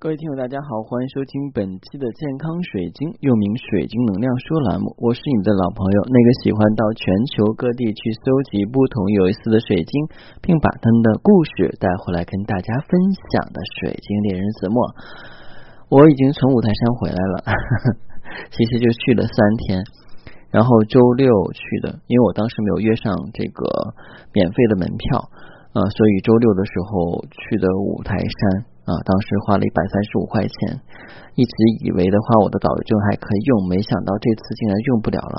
各位听友，大家好，欢迎收听本期的健康水晶，又名水晶能量说栏目。我是你们的老朋友，那个喜欢到全球各地去搜集不同有意思的水晶，并把他们的故事带回来跟大家分享的水晶猎人子墨。我已经从五台山回来了，其实就去了三天，然后周六去的，因为我当时没有约上这个免费的门票啊，所以周六的时候去的五台山。啊，当时花了一百三十五块钱，一直以为的话我的导游证还可以用，没想到这次竟然用不了了，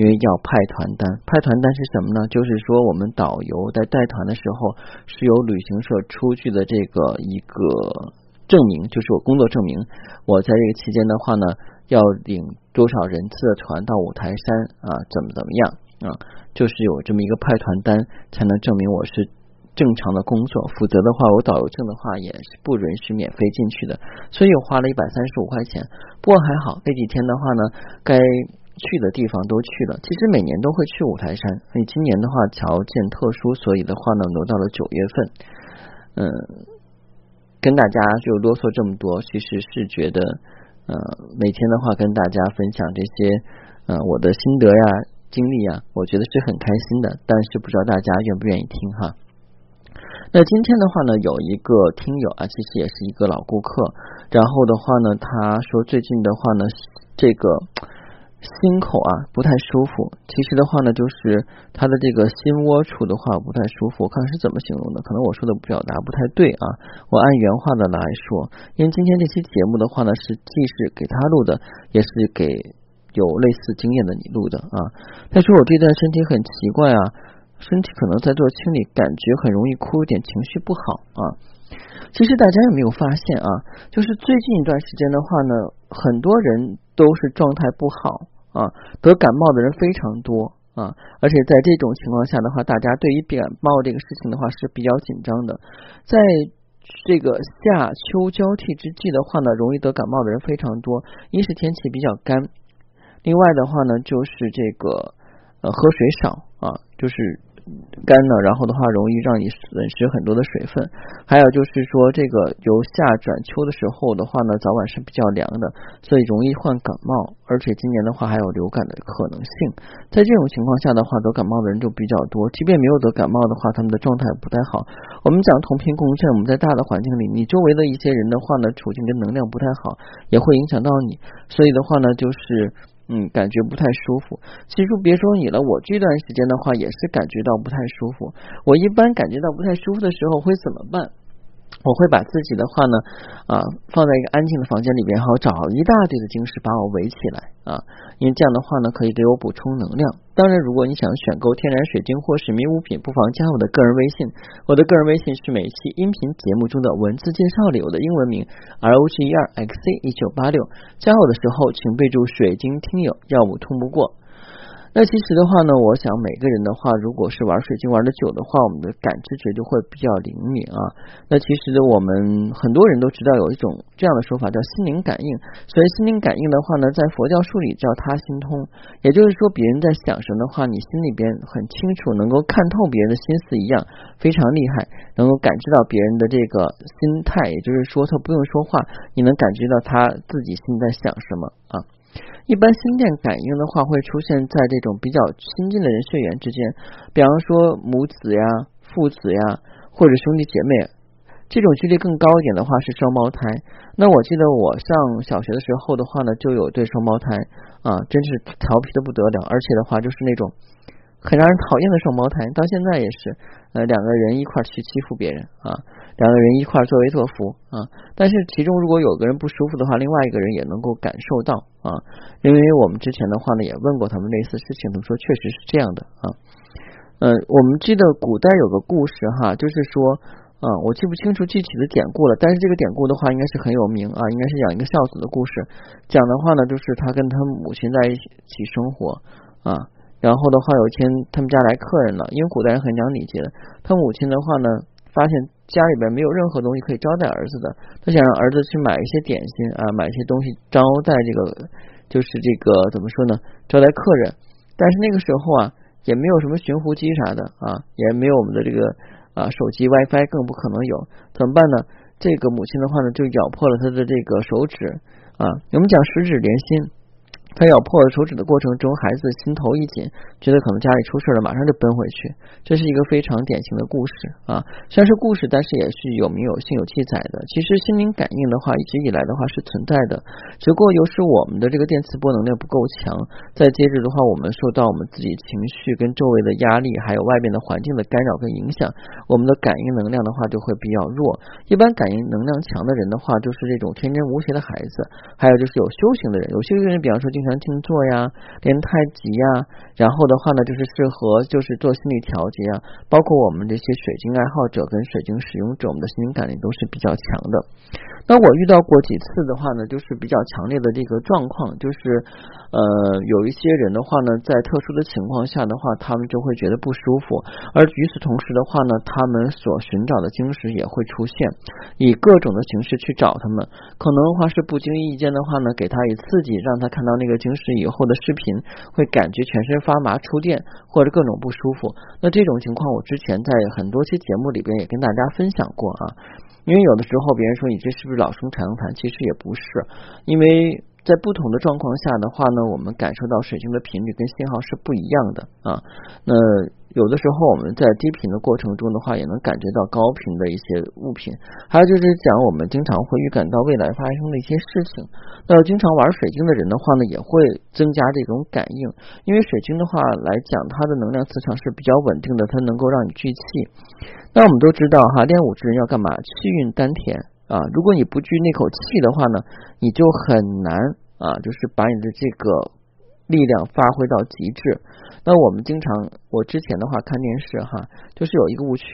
因为要派团单。派团单是什么呢？就是说我们导游在带团的时候是由旅行社出具的这个一个证明，就是我工作证明。我在这个期间的话呢，要领多少人次的团到五台山啊，怎么怎么样啊？就是有这么一个派团单，才能证明我是。正常的工作，否则的话，我导游证的话也是不允许免费进去的。所以我花了一百三十五块钱，不过还好，那几天的话呢，该去的地方都去了。其实每年都会去五台山，所以今年的话条件特殊，所以的话呢挪到了九月份。嗯，跟大家就啰嗦这么多，其实是觉得，呃，每天的话跟大家分享这些，呃，我的心得呀、经历呀，我觉得是很开心的。但是不知道大家愿不愿意听哈。那今天的话呢，有一个听友啊，其实也是一个老顾客，然后的话呢，他说最近的话呢，这个心口啊不太舒服。其实的话呢，就是他的这个心窝处的话不太舒服。我看是怎么形容的？可能我说的表达不太对啊。我按原话的来说，因为今天这期节目的话呢，是既是给他录的，也是给有类似经验的你录的啊。他说我这段身体很奇怪啊。身体可能在做清理，感觉很容易哭，有点情绪不好啊。其实大家有没有发现啊？就是最近一段时间的话呢，很多人都是状态不好啊，得感冒的人非常多啊。而且在这种情况下的话，大家对于感冒这个事情的话是比较紧张的。在这个夏秋交替之际的话呢，容易得感冒的人非常多。一是天气比较干，另外的话呢，就是这个呃喝水少啊，就是。干呢，然后的话容易让你损失很多的水分。还有就是说，这个由夏转秋的时候的话呢，早晚是比较凉的，所以容易患感冒。而且今年的话还有流感的可能性。在这种情况下的话，得感冒的人就比较多。即便没有得感冒的话，他们的状态不太好。我们讲同频共振，我们在大的环境里，你周围的一些人的话呢，处境跟能量不太好，也会影响到你。所以的话呢，就是。嗯，感觉不太舒服。其实别说你了，我这段时间的话也是感觉到不太舒服。我一般感觉到不太舒服的时候会怎么办？我会把自己的话呢啊放在一个安静的房间里边，好找一大堆的晶石把我围起来啊，因为这样的话呢可以给我补充能量。当然，如果你想选购天然水晶或是迷物品，不妨加我的个人微信。我的个人微信是每期音频节目中的文字介绍里我的英文名 R O G E R X C 一九八六。加我的时候请备注水晶听友，要不通不过。那其实的话呢，我想每个人的话，如果是玩水晶玩的久的话，我们的感知觉就会比较灵敏啊。那其实我们很多人都知道有一种这样的说法叫心灵感应。所以心灵感应的话呢，在佛教术里叫他心通，也就是说别人在想什么的话，你心里边很清楚，能够看透别人的心思一样，非常厉害，能够感知到别人的这个心态，也就是说他不用说话，你能感觉到他自己心在想什么啊。一般心电感应的话，会出现在这种比较亲近的人血缘之间，比方说母子呀、父子呀，或者兄弟姐妹。这种距离更高一点的话是双胞胎。那我记得我上小学的时候的话呢，就有对双胞胎啊，真是调皮的不得了，而且的话就是那种。很让人讨厌的双胞胎，到现在也是，呃，两个人一块去欺负别人啊，两个人一块作威作福啊。但是其中如果有个人不舒服的话，另外一个人也能够感受到啊。因为我们之前的话呢，也问过他们类似事情，他们说确实是这样的啊。嗯，我们记得古代有个故事哈，就是说，啊，我记不清楚具体的典故了，但是这个典故的话应该是很有名啊，应该是讲一个孝子的故事。讲的话呢，就是他跟他母亲在一起生活啊。然后的话，有一天他们家来客人了，因为古代人很讲礼节的。他母亲的话呢，发现家里边没有任何东西可以招待儿子的，他想让儿子去买一些点心啊，买一些东西招待这个，就是这个怎么说呢，招待客人。但是那个时候啊，也没有什么寻呼机啥的啊，也没有我们的这个啊手机 WiFi，更不可能有，怎么办呢？这个母亲的话呢，就咬破了他的这个手指啊。我们讲十指连心。他咬破了手指的过程中，孩子心头一紧，觉得可能家里出事了，马上就奔回去。这是一个非常典型的故事啊，虽然是故事，但是也是有名有姓有记载的。其实心灵感应的话，一直以来的话是存在的，只不过有时我们的这个电磁波能量不够强，再接着的话，我们受到我们自己情绪跟周围的压力，还有外边的环境的干扰跟影响，我们的感应能量的话就会比较弱。一般感应能量强的人的话，就是这种天真无邪的孩子，还有就是有修行的人。有些人，比方说经。静坐呀，练太极呀，然后的话呢，就是适合就是做心理调节啊，包括我们这些水晶爱好者跟水晶使用者，我们的心灵感应都是比较强的。那我遇到过几次的话呢，就是比较强烈的这个状况，就是呃，有一些人的话呢，在特殊的情况下的话，他们就会觉得不舒服，而与此同时的话呢，他们所寻找的晶石也会出现，以各种的形式去找他们，可能的话是不经意间的话呢，给他以刺激，让他看到那个经食以后的视频，会感觉全身发麻、触电或者各种不舒服。那这种情况，我之前在很多期节目里边也跟大家分享过啊。因为有的时候别人说你这是不是老生常谈，其实也不是，因为在不同的状况下的话呢，我们感受到水晶的频率跟信号是不一样的啊。那有的时候我们在低频的过程中的话，也能感觉到高频的一些物品。还有就是讲我们经常会预感到未来发生的一些事情。那经常玩水晶的人的话呢，也会增加这种感应，因为水晶的话来讲，它的能量磁场是比较稳定的，它能够让你聚气。那我们都知道哈，练武之人要干嘛？气运丹田啊！如果你不聚那口气的话呢，你就很难啊，就是把你的这个力量发挥到极致。那我们经常，我之前的话看电视哈，就是有一个误区，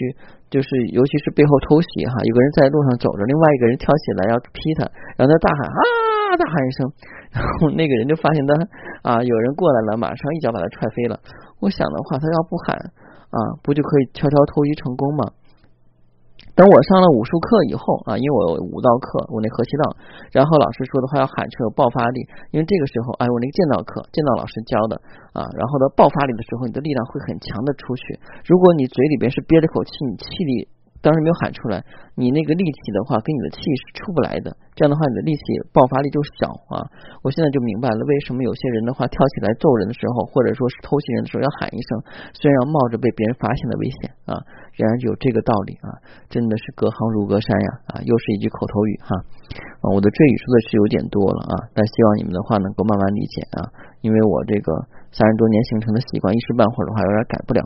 就是尤其是背后偷袭哈，有个人在路上走着，另外一个人跳起来要劈他，然后他大喊啊，大喊一声，然后那个人就发现他啊，有人过来了，马上一脚把他踹飞了。我想的话，他要不喊。啊，不就可以悄悄偷袭成功吗？等我上了武术课以后啊，因为我有武道课，我那合气道，然后老师说的话要喊出有爆发力，因为这个时候，哎，我那个剑道课，剑道老师教的啊，然后呢，爆发力的时候，你的力量会很强的出去。如果你嘴里边是憋着口气，你气力。当时没有喊出来，你那个力气的话，跟你的气是出不来的。这样的话，你的力气爆发力就小啊。我现在就明白了，为什么有些人的话跳起来揍人的时候，或者说是偷袭人的时候要喊一声，虽然要冒着被别人发现的危险啊，仍然有这个道理啊。真的是隔行如隔山呀啊，又是一句口头语哈啊。我的赘语说的是有点多了啊，但希望你们的话能够慢慢理解啊，因为我这个三十多年形成的习惯，一时半会儿的话有点改不了。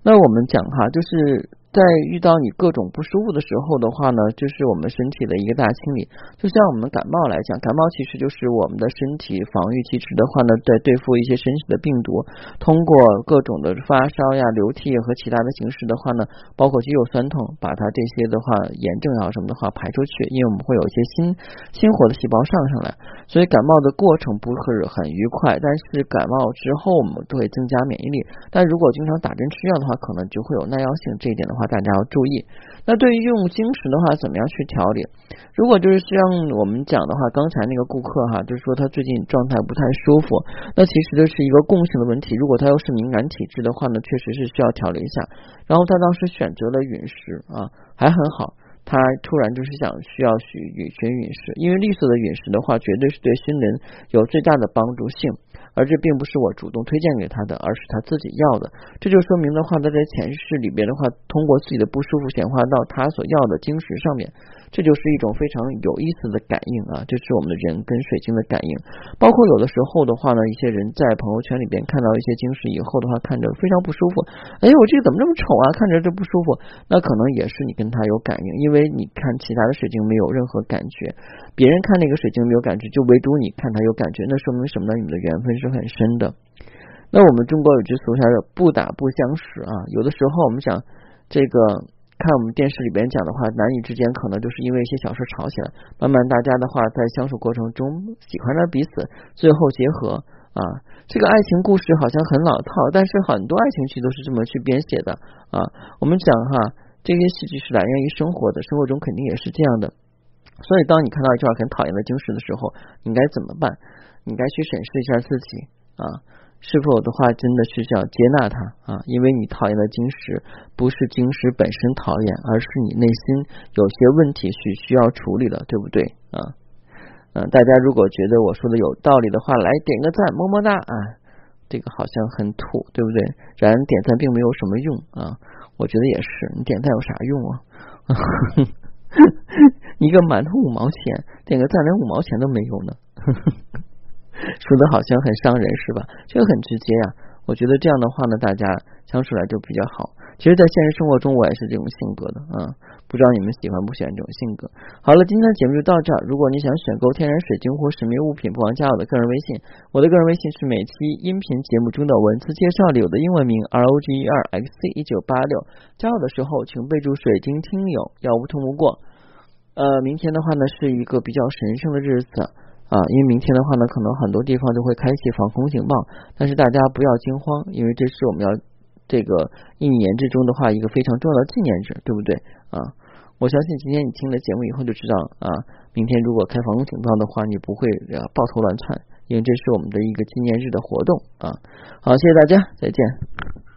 那我们讲哈，就是。在遇到你各种不舒服的时候的话呢，就是我们身体的一个大清理。就像我们感冒来讲，感冒其实就是我们的身体防御机制的话呢，在对付一些身体的病毒，通过各种的发烧呀、流涕和其他的形式的话呢，包括肌肉酸痛，把它这些的话炎症啊什么的话排出去。因为我们会有一些心心活的细胞上上来，所以感冒的过程不是很愉快。但是感冒之后我们都会增加免疫力。但如果经常打针吃药的话，可能就会有耐药性。这一点的话。大家要注意，那对于用晶石的话，怎么样去调理？如果就是像我们讲的话，刚才那个顾客哈，就是说他最近状态不太舒服，那其实就是一个共性的问题。如果他又是敏感体质的话呢，确实是需要调理一下。然后他当时选择了陨石啊，还很好。他突然就是想需要选选陨石，因为绿色的陨石的话，绝对是对新人有最大的帮助性。而这并不是我主动推荐给他的，而是他自己要的。这就说明的话，他在前世里边的话，通过自己的不舒服显化到他所要的晶石上面。这就是一种非常有意思的感应啊！这是我们的人跟水晶的感应。包括有的时候的话呢，一些人在朋友圈里边看到一些晶石以后的话，看着非常不舒服。哎，我这个怎么这么丑啊？看着这不舒服。那可能也是你跟他有感应，因为你看其他的水晶没有任何感觉，别人看那个水晶没有感觉，就唯独你看他有感觉，那说明什么呢？你们的缘分是很深的。那我们中国有句俗话叫“不打不相识”啊，有的时候我们讲这个。看我们电视里边讲的话，男女之间可能就是因为一些小事吵起来，慢慢大家的话在相处过程中喜欢上彼此，最后结合啊。这个爱情故事好像很老套，但是很多爱情剧都是这么去编写的啊。我们讲哈，这些戏剧是来源于生活的，生活中肯定也是这样的。所以当你看到一块很讨厌的晶石的时候，你该怎么办？你该去审视一下自己啊。是否的话真的是要接纳它啊？因为你讨厌的晶石不是晶石本身讨厌，而是你内心有些问题是需要处理的，对不对啊？嗯，大家如果觉得我说的有道理的话，来点个赞，么么哒啊！这个好像很土，对不对？然点赞并没有什么用啊，我觉得也是，你点赞有啥用啊？一个馒头五毛钱，点个赞连五毛钱都没有呢。说的好像很伤人是吧？这个很直接呀。我觉得这样的话呢，大家相处来就比较好。其实，在现实生活中，我也是这种性格的啊。不知道你们喜欢不喜欢这种性格？好了，今天的节目就到这儿。如果你想选购天然水晶或神秘物品，不妨加我的个人微信。我的个人微信是每期音频节目中的文字介绍里有的英文名 R O G E R X C 一九八六。加我的时候，请备注“水晶听友”，要无通无过。呃，明天的话呢，是一个比较神圣的日子。啊，因为明天的话呢，可能很多地方就会开启防空警报，但是大家不要惊慌，因为这是我们要这个一年之中的话一个非常重要的纪念日，对不对啊？我相信今天你听了节目以后就知道啊，明天如果开防空警报的话，你不会抱头乱窜，因为这是我们的一个纪念日的活动啊。好，谢谢大家，再见。